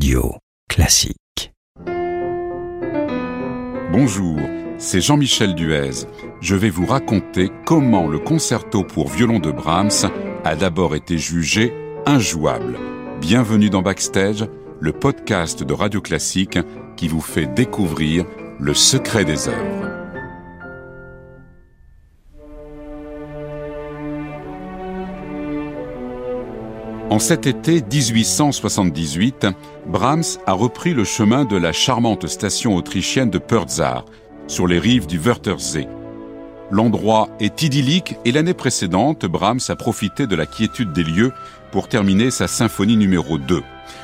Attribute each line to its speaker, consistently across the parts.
Speaker 1: Radio Classique.
Speaker 2: Bonjour, c'est Jean-Michel Duez. Je vais vous raconter comment le concerto pour violon de Brahms a d'abord été jugé injouable. Bienvenue dans Backstage, le podcast de Radio Classique qui vous fait découvrir le secret des œuvres. En cet été 1878, Brahms a repris le chemin de la charmante station autrichienne de Pörzar, sur les rives du Wörthersee. L'endroit est idyllique et l'année précédente, Brahms a profité de la quiétude des lieux pour terminer sa symphonie numéro 2.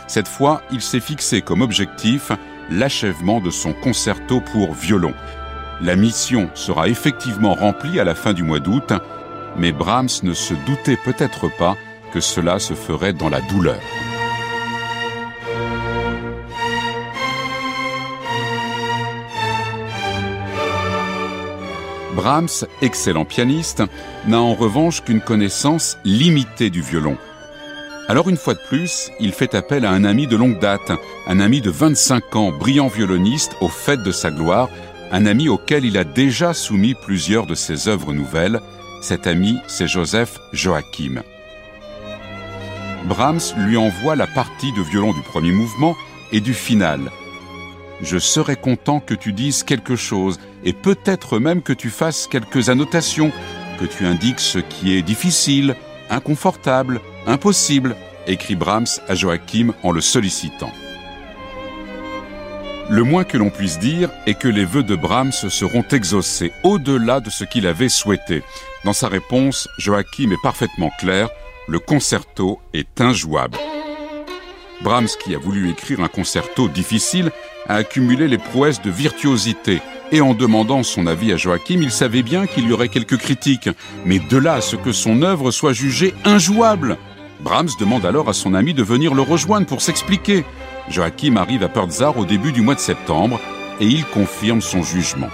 Speaker 2: Cette fois, il s'est fixé comme objectif l'achèvement de son concerto pour violon. La mission sera effectivement remplie à la fin du mois d'août, mais Brahms ne se doutait peut-être pas que cela se ferait dans la douleur. Brahms, excellent pianiste, n'a en revanche qu'une connaissance limitée du violon. Alors une fois de plus, il fait appel à un ami de longue date, un ami de 25 ans, brillant violoniste au fait de sa gloire, un ami auquel il a déjà soumis plusieurs de ses œuvres nouvelles. Cet ami, c'est Joseph Joachim. Brahms lui envoie la partie de violon du premier mouvement et du final. Je serais content que tu dises quelque chose et peut-être même que tu fasses quelques annotations, que tu indiques ce qui est difficile, inconfortable, impossible, écrit Brahms à Joachim en le sollicitant. Le moins que l'on puisse dire est que les vœux de Brahms seront exaucés au-delà de ce qu'il avait souhaité. Dans sa réponse, Joachim est parfaitement clair le concerto est injouable. Brahms, qui a voulu écrire un concerto difficile, a accumulé les prouesses de virtuosité. Et en demandant son avis à Joachim, il savait bien qu'il y aurait quelques critiques. Mais de là à ce que son œuvre soit jugée injouable. Brahms demande alors à son ami de venir le rejoindre pour s'expliquer. Joachim arrive à Pörzar au début du mois de septembre et il confirme son jugement.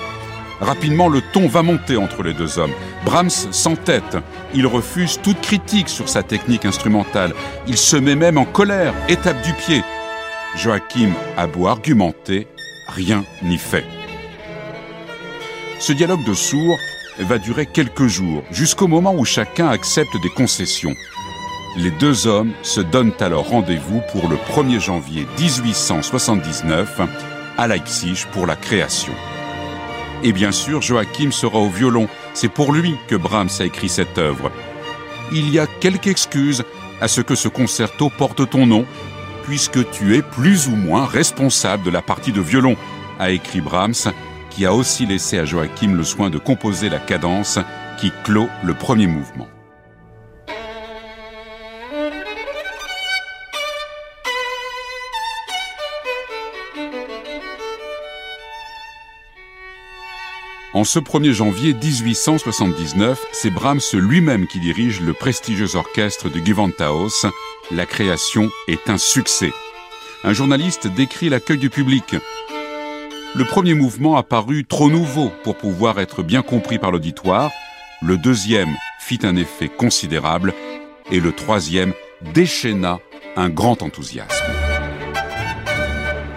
Speaker 2: Rapidement, le ton va monter entre les deux hommes. Brahms s'entête. Il refuse toute critique sur sa technique instrumentale. Il se met même en colère, étape du pied. Joachim a beau argumenter, rien n'y fait. Ce dialogue de sourds va durer quelques jours, jusqu'au moment où chacun accepte des concessions. Les deux hommes se donnent alors rendez-vous pour le 1er janvier 1879 à Leipzig pour la création. Et bien sûr, Joachim sera au violon. C'est pour lui que Brahms a écrit cette œuvre. Il y a quelques excuses à ce que ce concerto porte ton nom, puisque tu es plus ou moins responsable de la partie de violon, a écrit Brahms, qui a aussi laissé à Joachim le soin de composer la cadence qui clôt le premier mouvement. En ce 1er janvier 1879, c'est Brahms lui-même qui dirige le prestigieux orchestre de Gewandhaus. La création est un succès. Un journaliste décrit l'accueil du public. Le premier mouvement a paru trop nouveau pour pouvoir être bien compris par l'auditoire. Le deuxième fit un effet considérable et le troisième déchaîna un grand enthousiasme.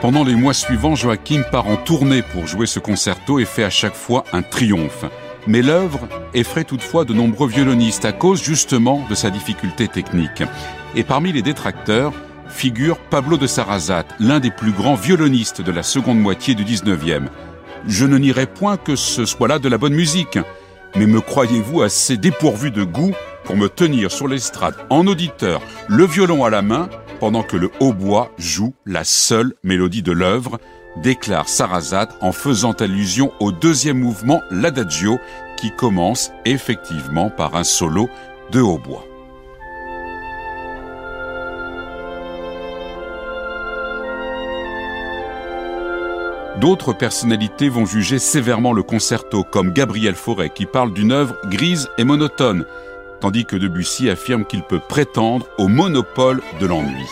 Speaker 2: Pendant les mois suivants, Joachim part en tournée pour jouer ce concerto et fait à chaque fois un triomphe. Mais l'œuvre effraie toutefois de nombreux violonistes à cause justement de sa difficulté technique. Et parmi les détracteurs figure Pablo de Sarrazat, l'un des plus grands violonistes de la seconde moitié du 19e. Je ne nierai point que ce soit là de la bonne musique, mais me croyez-vous assez dépourvu de goût pour me tenir sur l'estrade en auditeur, le violon à la main, pendant que le hautbois joue la seule mélodie de l'œuvre, déclare Sarrazat en faisant allusion au deuxième mouvement, l'adagio, qui commence effectivement par un solo de hautbois. D'autres personnalités vont juger sévèrement le concerto, comme Gabriel Fauré, qui parle d'une œuvre grise et monotone, tandis que Debussy affirme qu'il peut prétendre au monopole de l'ennui.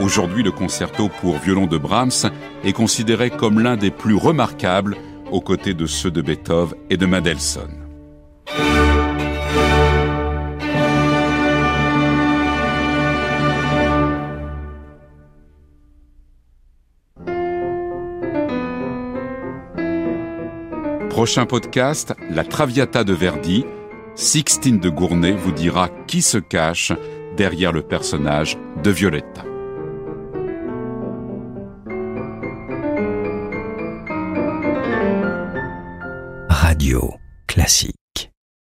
Speaker 2: Aujourd'hui, le concerto pour violon de Brahms est considéré comme l'un des plus remarquables aux côtés de ceux de Beethoven et de Mendelssohn. Prochain podcast, la Traviata de Verdi. Sixtine de Gournay vous dira qui se cache derrière le personnage de Violetta.
Speaker 1: Radio classique.